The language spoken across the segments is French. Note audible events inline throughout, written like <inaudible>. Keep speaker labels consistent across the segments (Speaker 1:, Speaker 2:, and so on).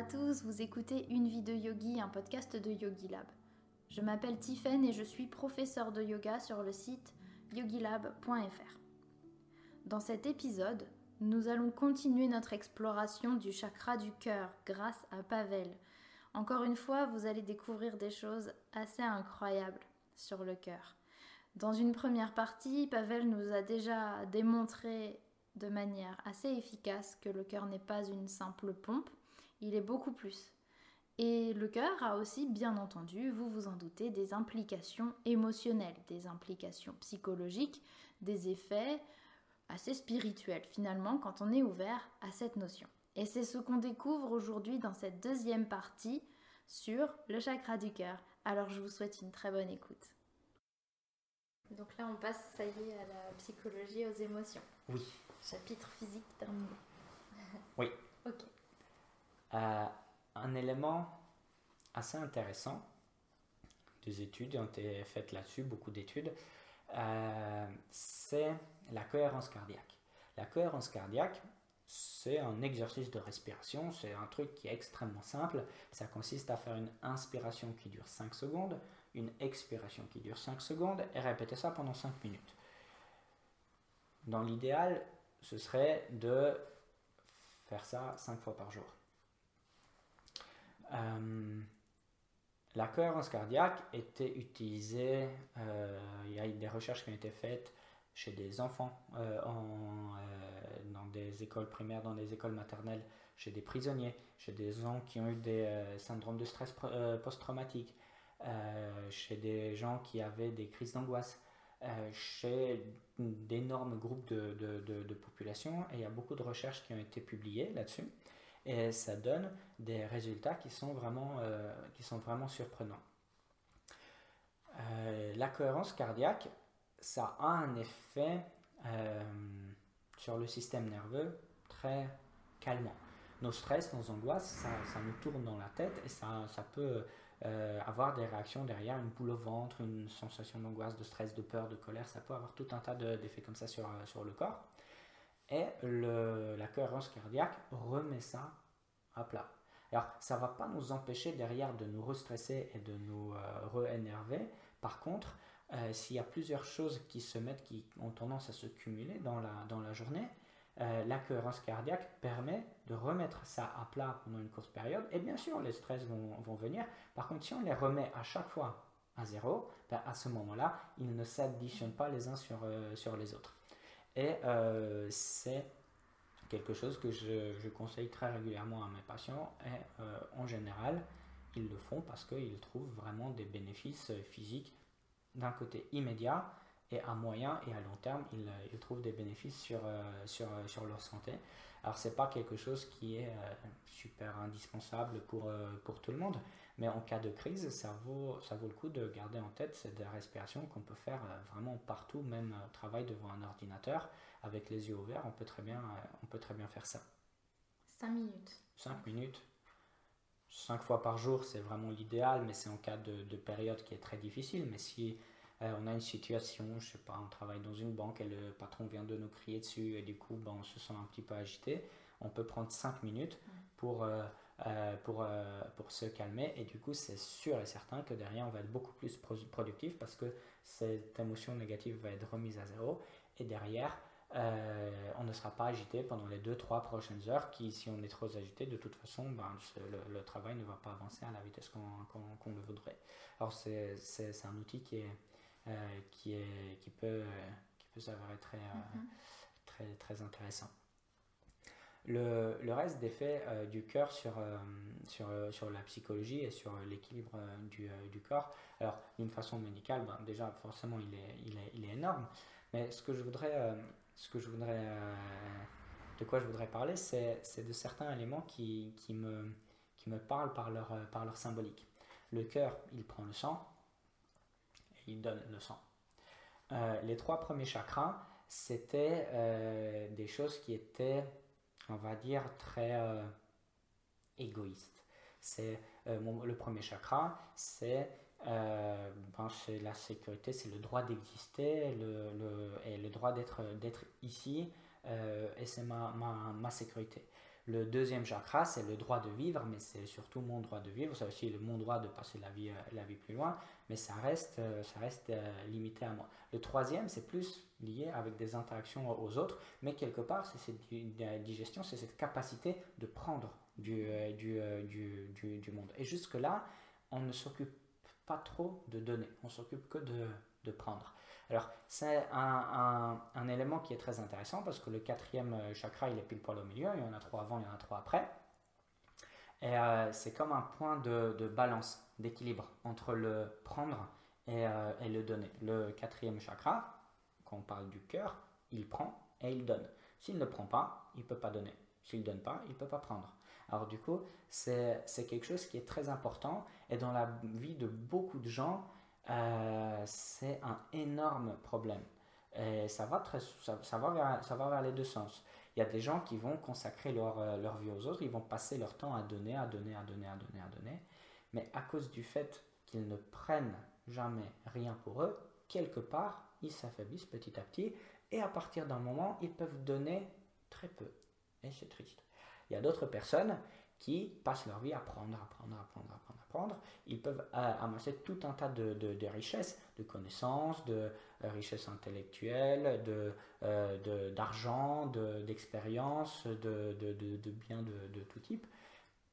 Speaker 1: à tous, vous écoutez Une vie de yogi, un podcast de Yogi Lab. Je m'appelle Tiffen et je suis professeur de yoga sur le site yogilab.fr. Dans cet épisode, nous allons continuer notre exploration du chakra du cœur grâce à Pavel. Encore une fois, vous allez découvrir des choses assez incroyables sur le cœur. Dans une première partie, Pavel nous a déjà démontré de manière assez efficace que le cœur n'est pas une simple pompe, il est beaucoup plus. Et le cœur a aussi, bien entendu, vous vous en doutez, des implications émotionnelles, des implications psychologiques, des effets assez spirituels finalement quand on est ouvert à cette notion. Et c'est ce qu'on découvre aujourd'hui dans cette deuxième partie sur le chakra du cœur. Alors je vous souhaite une très bonne écoute. Donc là on passe, ça y est, à la psychologie, aux émotions.
Speaker 2: Oui.
Speaker 1: Chapitre physique terminé.
Speaker 2: Oui. <laughs>
Speaker 1: ok.
Speaker 2: Un élément assez intéressant, des études ont été faites là-dessus, beaucoup d'études, euh, c'est la cohérence cardiaque. La cohérence cardiaque, c'est un exercice de respiration, c'est un truc qui est extrêmement simple. Ça consiste à faire une inspiration qui dure 5 secondes, une expiration qui dure 5 secondes et répéter ça pendant 5 minutes. Dans l'idéal, ce serait de faire ça 5 fois par jour. Euh, la cohérence cardiaque était utilisée, euh, il y a des recherches qui ont été faites chez des enfants euh, dans des écoles primaires, dans des écoles maternelles, chez des prisonniers, chez des gens qui ont eu des syndromes de stress post-traumatique, chez des gens qui avaient des crises d'angoisse, chez d'énormes groupes de, de, de population. Et il y a beaucoup de recherches qui ont été publiées là-dessus et ça donne des résultats qui sont vraiment, euh, qui sont vraiment surprenants. Euh, la cohérence cardiaque, ça a un effet euh, sur le système nerveux très calmant. Nos stress, nos angoisses, ça, ça nous tourne dans la tête et ça, ça peut avoir des réactions derrière, une boule au ventre, une sensation d'angoisse, de stress, de peur, de colère, ça peut avoir tout un tas d'effets comme ça sur, sur le corps et la cohérence cardiaque remet ça à plat. Alors, ça ne va pas nous empêcher derrière de nous restresser et de nous euh. Par contre, euh, s'il y a plusieurs choses qui se mettent, qui ont tendance à se cumuler dans la, dans la journée, euh, la cohérence cardiaque permet de remettre ça à plat pendant une courte période. Et bien sûr, les stress vont, vont venir. Par contre, si on les remet à chaque fois à zéro, ben à ce moment-là, ils ne s'additionnent pas les uns sur, sur les autres. Et euh, c'est quelque chose que je, conseille très régulièrement à mes patients. Et euh, en général, ils le font parce qu'ils trouvent vraiment des bénéfices physiques d'un côté immédiat et à moyen et à long terme, ils, trouvent des bénéfices sur, euh, sur, sur leur santé. Alors, ce n'est pas quelque chose qui est super indispensable pour, pour tout le monde, mais en cas de crise, ça vaut, ça vaut le coup de garder en tête cette respiration qu'on peut faire euh, vraiment partout, même au travail devant un ordinateur, avec les yeux ouverts, on peut très bien, euh, on peut très bien faire ça.
Speaker 1: 5 minutes.
Speaker 2: 5 minutes. 5 fois par jour, c'est vraiment l'idéal, mais c'est en cas de, de, période qui est très difficile. Mais si euh, on a une situation, je sais pas, on travaille dans une banque et le patron vient de nous crier dessus et du coup, ben, on se sent un petit peu agité, on peut prendre 5 minutes pour... Euh, pour, euh, pour se calmer. Et du coup, c'est sûr et certain que derrière, on va être beaucoup plus productif parce que cette émotion négative va être remise à zéro. Et derrière, euh, on ne sera pas agité pendant les 2-3 prochaines heures qui, si on est trop agité, de toute façon, ben, le, travail ne va pas avancer à la vitesse qu'on le voudrait. Alors, c'est un outil qui, est, qui, est, qui peut, qui peut s'avérer très, mm-hmm. très, très intéressant. Le, reste des faits euh, du cœur sur, euh, sur, euh, sur, la psychologie et sur l'équilibre du, du, corps, alors d'une façon médicale, ben, déjà forcément il est, il, est, il est, énorme, mais ce que je voudrais, ce que je voudrais de quoi je voudrais parler, c'est de certains éléments qui, qui, me, qui me parlent par leur, par leur symbolique. Le cœur, il prend le sang et il donne le sang. les trois premiers chakras, c'était des choses qui étaient on va dire, très euh, égoïste. C'est euh, le premier chakra, euh, ben, c'est la sécurité, c'est le droit d'exister le, et le droit d'être ici, et c'est ma, ma, ma, sécurité. Le deuxième chakra, c'est le droit de vivre, mais c'est surtout mon droit de vivre. C'est aussi mon droit de passer la vie, la vie plus loin, mais ça reste, ça reste limité à moi. Le troisième, c'est plus lié avec des interactions aux autres, mais quelque part, c'est cette digestion, c'est cette capacité de prendre du, du, du, du monde. Et jusque-là, on ne s'occupe pas trop de donner, on s'occupe que de, de prendre. Alors, c'est un, élément qui est très intéressant parce que le quatrième euh, chakra, il est pile poil au milieu. Il y en a trois avant, il y en a trois après. Et euh, c'est comme un point de, de balance, d'équilibre entre le prendre et, euh, et, le donner. Le quatrième chakra, quand on parle du cœur, il prend et il donne. S'il ne prend pas, il ne peut pas donner. S'il ne donne pas, il ne peut pas prendre. Alors du coup, c'est quelque chose qui est très important et dans la vie de beaucoup de gens, euh, c'est un énorme problème. Et ça va, très, ça, va vers, ça va vers les deux sens. Il y a des gens qui vont consacrer leur, euh, leur vie aux autres, ils vont passer leur temps à donner, à donner, à donner, à donner, à donner. Mais à cause du fait qu'ils ne prennent jamais rien pour eux, quelque part, ils s'affaiblissent petit à petit. Et à partir d'un moment, ils peuvent donner très peu. Et c'est triste. Il y a d'autres personnes qui passent leur vie à apprendre, apprendre, apprendre, apprendre, apprendre. Ils peuvent euh, amasser tout un tas de, de, richesses, de connaissances, de euh, richesses intellectuelles, de, euh, d'argent, d'expérience, de, de, biens de, tout type.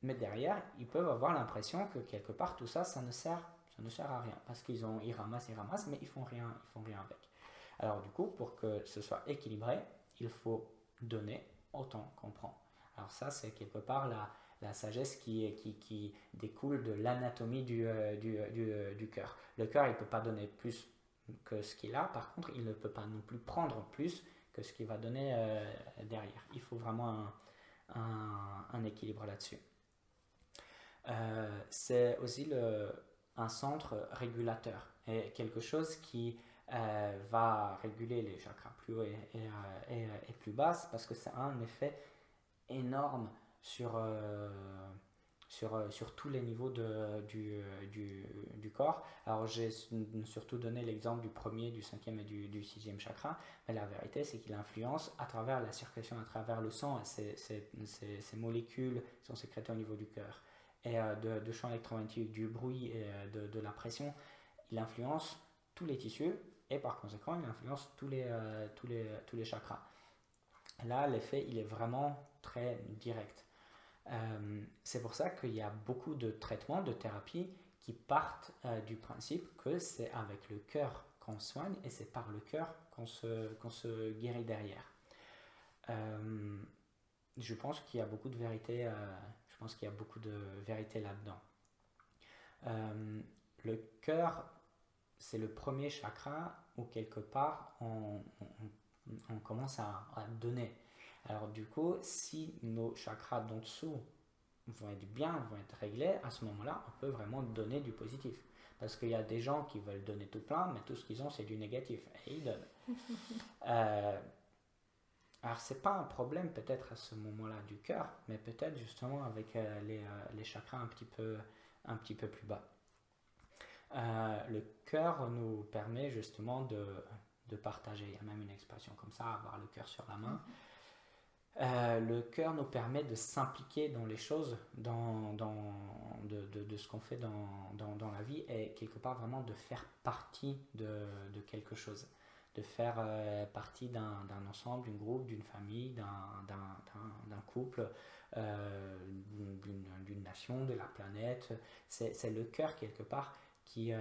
Speaker 2: Mais derrière, ils peuvent avoir l'impression que quelque part, tout ça, ça ne sert, ça ne sert à rien. Parce qu'ils ont, ils ramassent, ils ramassent, mais ils font rien, ils font rien avec. Alors du coup, pour que ce soit équilibré, il faut donner autant qu'on prend. Alors ça, c'est quelque part la, la sagesse qui, découle de l'anatomie du, euh, euh, euh, cœur. Le cœur, il ne peut pas donner plus que ce qu'il a, par contre, il ne peut pas non plus prendre plus que ce qu'il va donner derrière. Il faut vraiment un, équilibre là-dessus. c'est aussi un centre régulateur et quelque chose qui va réguler les chakras plus hauts et, et, plus basses parce que c'est un effet énorme sur, euh, sur, euh, sur tous les niveaux de, du, euh, du, du, corps. Alors j'ai surtout donné l'exemple du premier, du cinquième et du, sixième chakra, mais la vérité c'est qu'il influence à travers la circulation, à travers le sang, ces, ces, ces, molécules sont sécrétées au niveau du cœur. Et de, de champ électromagnétique, du bruit et de, de, la pression, il influence tous les tissus et par conséquent il influence tous les, tous les, tous les chakras. Là, l'effet, il est vraiment très direct. Euh, c'est pour ça qu'il y a beaucoup de traitements, de thérapies qui partent euh, du principe que c'est avec le cœur qu'on soigne et c'est par le cœur qu'on se, guérit derrière. Euh, je pense qu'il y a beaucoup de vérité, je vérité là-dedans. le cœur, c'est le premier chakra où quelque part on, commence à donner. Alors du coup, si nos chakras d'en dessous vont être bien, vont être réglés, à ce moment-là, on peut vraiment donner du positif. Parce qu'il y a des gens qui veulent donner tout plein, mais tout ce qu'ils ont, c'est du négatif. Et ils donnent. <laughs> euh, alors, c'est pas un problème peut-être à ce moment-là du cœur, mais peut-être justement avec euh, les, euh, les, chakras un petit peu, un petit peu plus bas. Le cœur nous permet justement de, de, partager. Il y a même une expression comme ça, avoir le cœur sur la main. Euh, le cœur nous permet de s'impliquer dans les choses, dans, de, ce qu'on fait dans, dans, la vie et quelque part vraiment de faire partie de, de quelque chose, de faire euh, partie d'un ensemble, d'une groupe, d'une famille, d'un couple, euh, d'une nation, de la planète. C'est le cœur quelque part qui,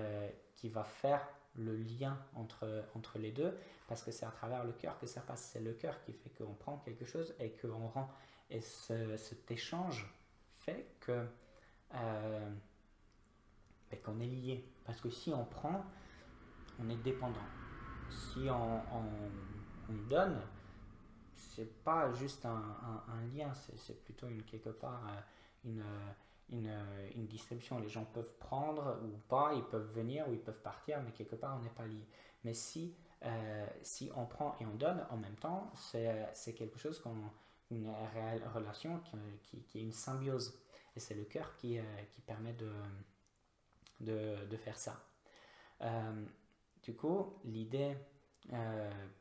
Speaker 2: qui va faire le lien entre, entre les deux, parce que c'est à travers le cœur que ça passe. C'est le cœur qui fait qu'on prend quelque chose et qu'on rend. Et ce, cet échange fait que euh, qu'on est lié. Parce que si on prend, on est dépendant. Si on, on, donne, c'est pas juste un, lien, c'est plutôt une, quelque part euh, une, euh, une, distribution. Les gens peuvent prendre ou pas, ils peuvent venir ou ils peuvent partir, mais quelque part on n'est pas lié. Mais si, euh, si on prend et on donne en même temps, c'est quelque chose qu'on une réelle relation qui, est une symbiose. Et c'est le cœur qui, euh, permet de, faire ça. du coup, l'idée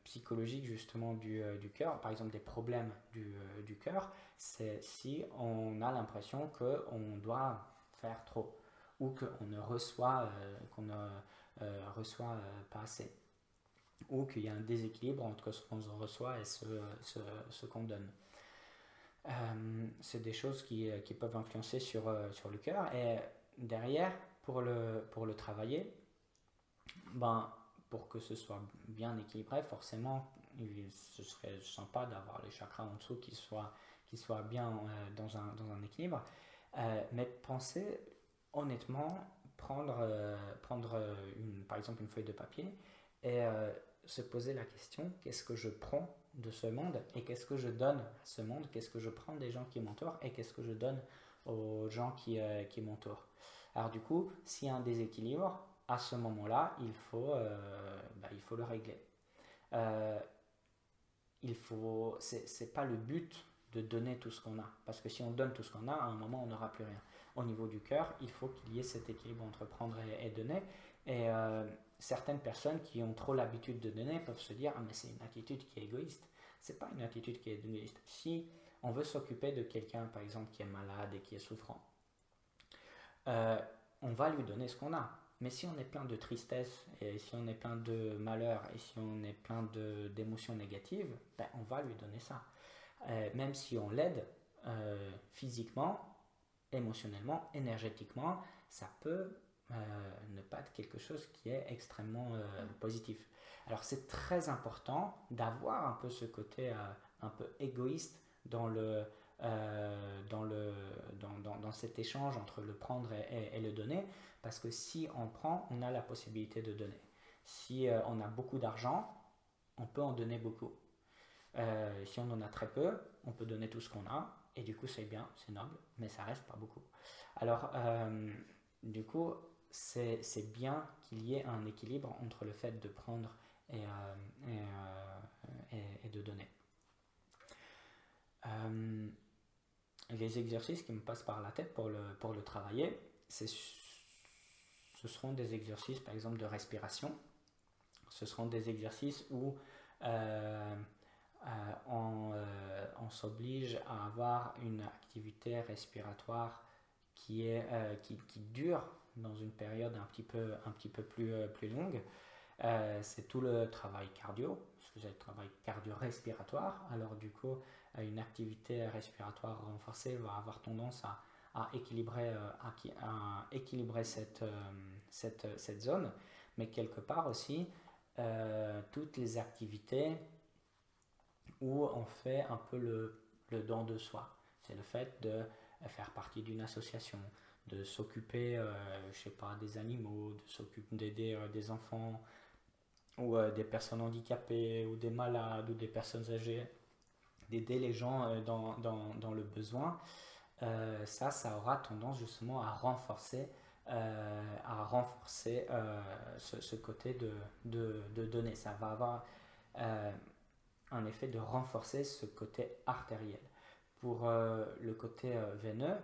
Speaker 2: psychologiques justement du, cœur, par exemple des problèmes du, du cœur, c'est si on a l'impression qu'on doit faire trop ou qu'on ne reçoit, qu'on ne reçoit pas assez ou qu'il y a un déséquilibre entre ce qu'on reçoit et ce, ce, qu'on donne. Euh, c'est des choses qui, qui, peuvent influencer sur, euh, sur le cœur. Et derrière, pour le, pour le travailler, ben, pour que ce soit bien équilibré, forcément, ce serait sympa d'avoir les chakras en dessous qui soient, qui soient bien euh, dans, un, dans un équilibre. mais pensez honnêtement, prendre, prendre une, par exemple une feuille de papier et se poser la question, qu'est-ce que je prends de ce monde et qu'est-ce que je donne à ce monde, qu'est-ce que je prends des gens qui m'entourent et qu'est-ce que je donne aux gens qui, euh, qui m'entourent? Alors du coup, s'il y a un déséquilibre, à ce moment-là, il, faut, euh, bah, il faut le régler. Euh, il faut, c'est pas le but de donner tout ce qu'on a, parce que si on donne tout ce qu'on a, à un moment, on n'aura plus rien. Au niveau du cœur, il faut qu'il y ait cet équilibre entre prendre et, donner. Certaines personnes qui ont trop l'habitude de donner peuvent se dire ah mais c'est une attitude qui est égoïste. C'est pas une attitude qui est égoïste. Si on veut s'occuper de quelqu'un par exemple qui est malade et qui est souffrant, euh, on va lui donner ce qu'on a. Mais si on est plein de tristesse et si on est plein de malheur et si on est plein d'émotions négatives, ben, on va lui donner ça. Euh, même si on l'aide euh, physiquement, émotionnellement, énergétiquement, ça peut ne pas être quelque chose qui est extrêmement euh, positif. Alors c'est très important d'avoir un peu ce côté euh, un peu égoïste dans, le, dans, le, dans, dans, cet échange entre le prendre et, le donner, parce que si on prend, on a la possibilité de donner. Si on a beaucoup d'argent, on peut en donner beaucoup. si on en a très peu, on peut donner tout ce qu'on a, et du coup c'est bien, c'est noble, mais ça reste pas beaucoup. Alors, du coup, c'est bien qu'il y ait un équilibre entre le fait de prendre et, euh, euh, de donner. Euh, les exercices qui me passent par la tête pour le, pour le travailler, ce seront des exercices par exemple de respiration. Ce seront des exercices où on, s'oblige à avoir une activité respiratoire qui, est, qui dure dans une période un petit peu, un petit peu plus, euh, plus longue. Euh, c'est tout le travail cardio, le travail cardio-respiratoire. Alors du coup, euh, une activité respiratoire renforcée va avoir tendance à, à équilibrer, à, équilibrer cette, cette, cette, zone. Mais quelque part aussi, toutes les activités où on fait un peu le, le don de soi. C'est le fait de faire partie d'une association, de s'occuper, euh, je sais pas, des animaux, de s'occuper d'aider euh, des enfants ou euh, des personnes handicapées ou des malades ou des personnes âgées, d'aider les gens dans, dans, dans, le besoin, ça, ça aura tendance justement à renforcer, à renforcer ce, côté de, de, de, donner. Ça va avoir un effet de renforcer ce côté artériel. Pour le côté veineux,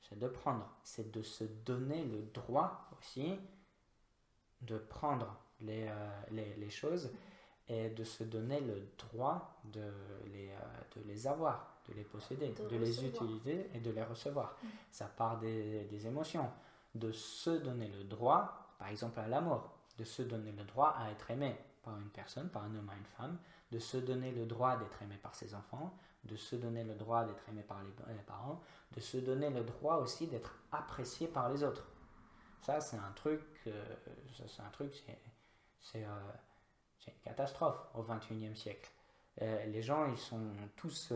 Speaker 2: c'est de prendre, c'est de se donner le droit aussi de prendre les, euh, les, les, choses et de se donner le droit de les, euh, de les avoir, de les posséder, de, les utiliser et de les recevoir. Mm. Ça part des, des, émotions, de se donner le droit, par exemple à l'amour, de se donner le droit à être aimé par une personne, par un homme à une femme, de se donner le droit d'être aimé par ses enfants, de se donner le droit d'être aimé par les, parents, de se donner le droit aussi d'être apprécié par les autres. Ça, c'est un truc, euh, c'est un truc, c'est, euh, une catastrophe au 21e siècle. Euh, les gens, ils sont tous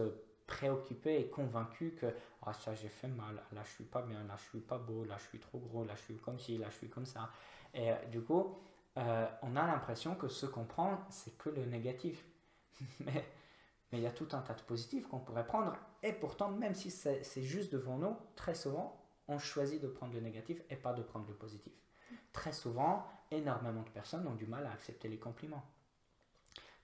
Speaker 2: préoccupés et convaincus que ah, ça j'ai fait mal, là je suis pas bien, là je suis pas beau, là je suis trop gros, là je suis comme ci, là je suis comme ça. Et du coup, on a l'impression que ce qu'on prend, c'est que le négatif. <laughs> Mais mais il y a tout un tas de positifs qu'on pourrait prendre. Et pourtant, même si c'est juste devant nous, très souvent, on choisit de prendre le négatif et pas de prendre le positif. Très souvent, énormément de personnes ont du mal à accepter les compliments.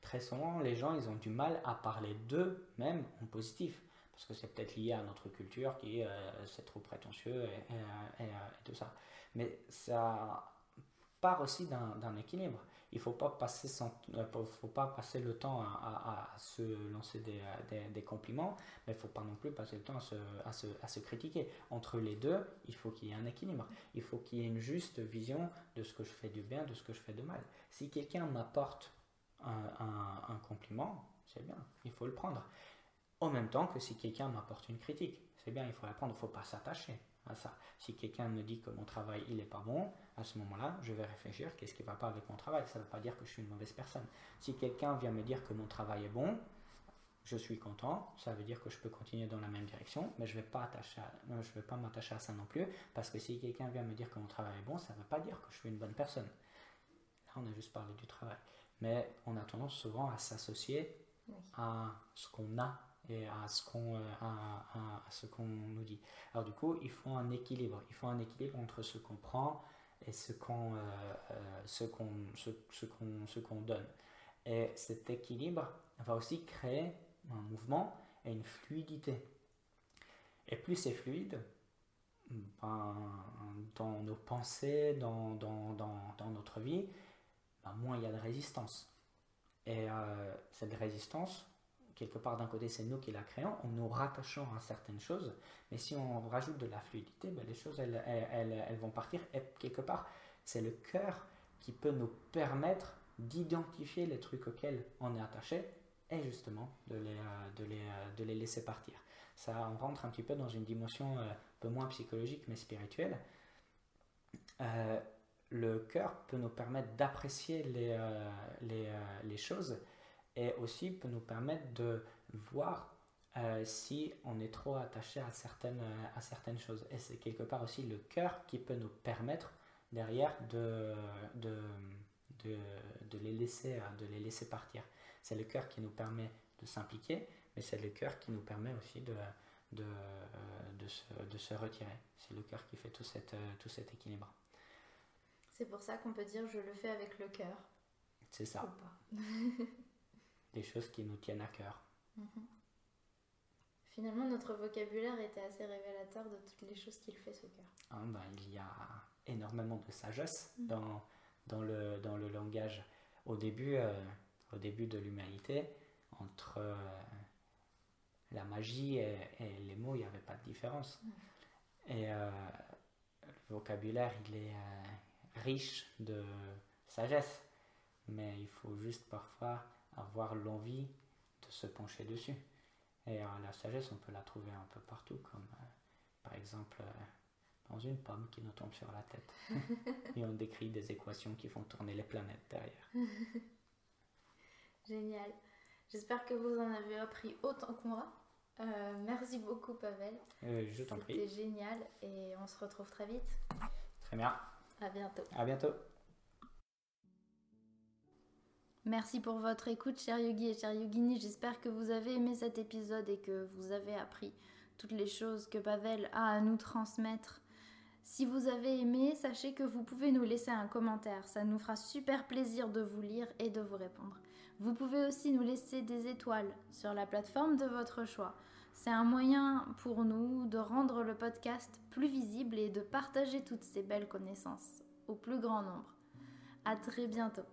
Speaker 2: Très souvent, les gens, ils ont du mal à parler d'eux-mêmes en positif. Parce que c'est peut-être lié à notre culture qui euh, c'est trop prétentieux et, et, tout ça. Mais ça part aussi d'un équilibre. Il ne faut, pas passer faut pas passer le temps à, se lancer des, compliments, mais il ne faut pas non plus passer le temps à se, à se, à se critiquer. Entre les deux, il faut qu'il y ait un équilibre. Il faut qu'il y ait une juste vision de ce que je fais du bien, de ce que je fais de mal. Si quelqu'un m'apporte un, un, compliment, c'est bien, il faut le prendre. En même temps que si quelqu'un m'apporte une critique, c'est bien, il faut la prendre, il ne faut pas s'attacher à ça. Si quelqu'un me dit que mon travail il est pas bon, à ce moment-là, je vais réfléchir qu'est-ce qui va pas avec mon travail? Ça ne veut pas dire que je suis une mauvaise personne. Si quelqu'un vient me dire que mon travail est bon, je suis content, ça veut dire que je peux continuer dans la même direction, mais je ne vais pas je vais pas m'attacher à ça non plus, parce que si quelqu'un vient me dire que mon travail est bon, ça ne veut pas dire que je suis une bonne personne. Là, on a juste parlé du travail. Mais on a tendance souvent à s'associer à ce qu'on a et à ce qu'on euh, à, ce qu'on nous dit. Alors du coup, il faut un équilibre. Il faut un équilibre entre ce qu'on prend et ce qu'on euh, euh, ce qu'on ce, qu'on ce donne. Et cet équilibre va aussi créer un mouvement et une fluidité. Et plus c'est fluide, ben, dans nos pensées, dans, dans, dans, dans notre vie, ben, moins il y a de résistance. Et cette résistance, quelque part d'un côté c'est nous qui la créons, en nous rattachant à certaines choses, mais si on rajoute de la fluidité, ben, les choses elles, elles, elles, vont partir, et quelque part c'est le cœur qui peut nous permettre d'identifier les trucs auxquels on est attaché et justement de les, euh, de les, euh, de les laisser partir. Ça, on rentre un petit peu dans une dimension un peu moins psychologique mais spirituelle le cœur peut nous permettre d'apprécier les, euh, les, euh, les, choses et aussi peut nous permettre de voir euh, si on est trop attaché à certaines, à certaines choses. Et c'est quelque part aussi le cœur qui peut nous permettre derrière de, de, de, de, les, laisser, de les laisser partir. C'est le cœur qui nous permet de s'impliquer, mais c'est le cœur qui nous permet aussi de, de, de, se, de se retirer. C'est le cœur qui fait tout, cette, tout cet équilibre.
Speaker 1: C'est pour ça qu'on peut dire je le fais avec le cœur.
Speaker 2: C'est ça. <laughs> Des choses qui nous tiennent à cœur. Mhm.
Speaker 1: Finalement, notre vocabulaire était assez révélateur de toutes les choses qu'il fait ce cœur.
Speaker 2: Ah, ben, il y a énormément de sagesse mhm. dans, dans, le, dans le langage. Au début, euh, au début de l'humanité, entre euh, la magie et, les mots, il n'y avait pas de différence. Mhm. Et euh, le vocabulaire, il est, riche de sagesse, mais il faut juste parfois avoir l'envie de se pencher dessus. Et euh, la sagesse, on peut la trouver un peu partout, comme euh, par exemple euh, dans une pomme qui nous tombe sur la tête. <laughs> Et on décrit des équations qui font tourner les planètes derrière. <laughs>
Speaker 1: Génial. J'espère que vous en avez appris autant que moi. merci beaucoup, Pavel.
Speaker 2: je t'en prie.
Speaker 1: C'était génial et on se retrouve très vite.
Speaker 2: Très bien.
Speaker 1: À bientôt.
Speaker 2: À bientôt.
Speaker 1: Merci pour votre écoute, cher Yogi et cher Yogini. J'espère que vous avez aimé cet épisode et que vous avez appris toutes les choses que Pavel a à nous transmettre. Si vous avez aimé, sachez que vous pouvez nous laisser un commentaire. Ça nous fera super plaisir de vous lire et de vous répondre. Vous pouvez aussi nous laisser des étoiles sur la plateforme de votre choix. C'est un moyen pour nous de rendre le podcast plus visible et de partager toutes ces belles connaissances au plus grand nombre. À très bientôt.